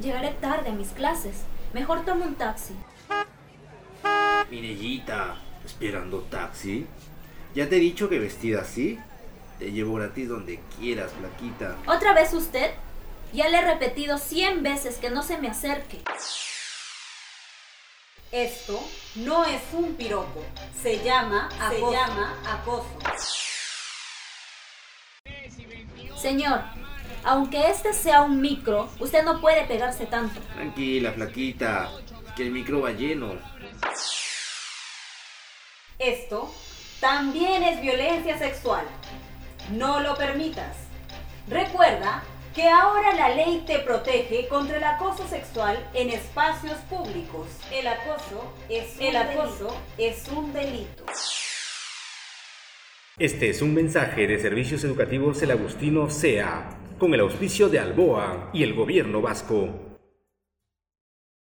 Llegaré tarde a mis clases. Mejor tomo un taxi. Minellita, ¿esperando taxi? ¿Ya te he dicho que vestida así? Te llevo gratis donde quieras, flaquita. ¿Otra vez usted? Ya le he repetido cien veces que no se me acerque. Esto no es un piropo. Se llama acoso. Se llama acoso. Señor, aunque este sea un micro, usted no puede pegarse tanto. Tranquila, flaquita, que el micro va lleno. Esto también es violencia sexual. No lo permitas. Recuerda que ahora la ley te protege contra el acoso sexual en espacios públicos. El acoso es un, el acoso es un delito. Este es un mensaje de Servicios Educativos El Agustino SEA, con el auspicio de Alboa y el Gobierno Vasco.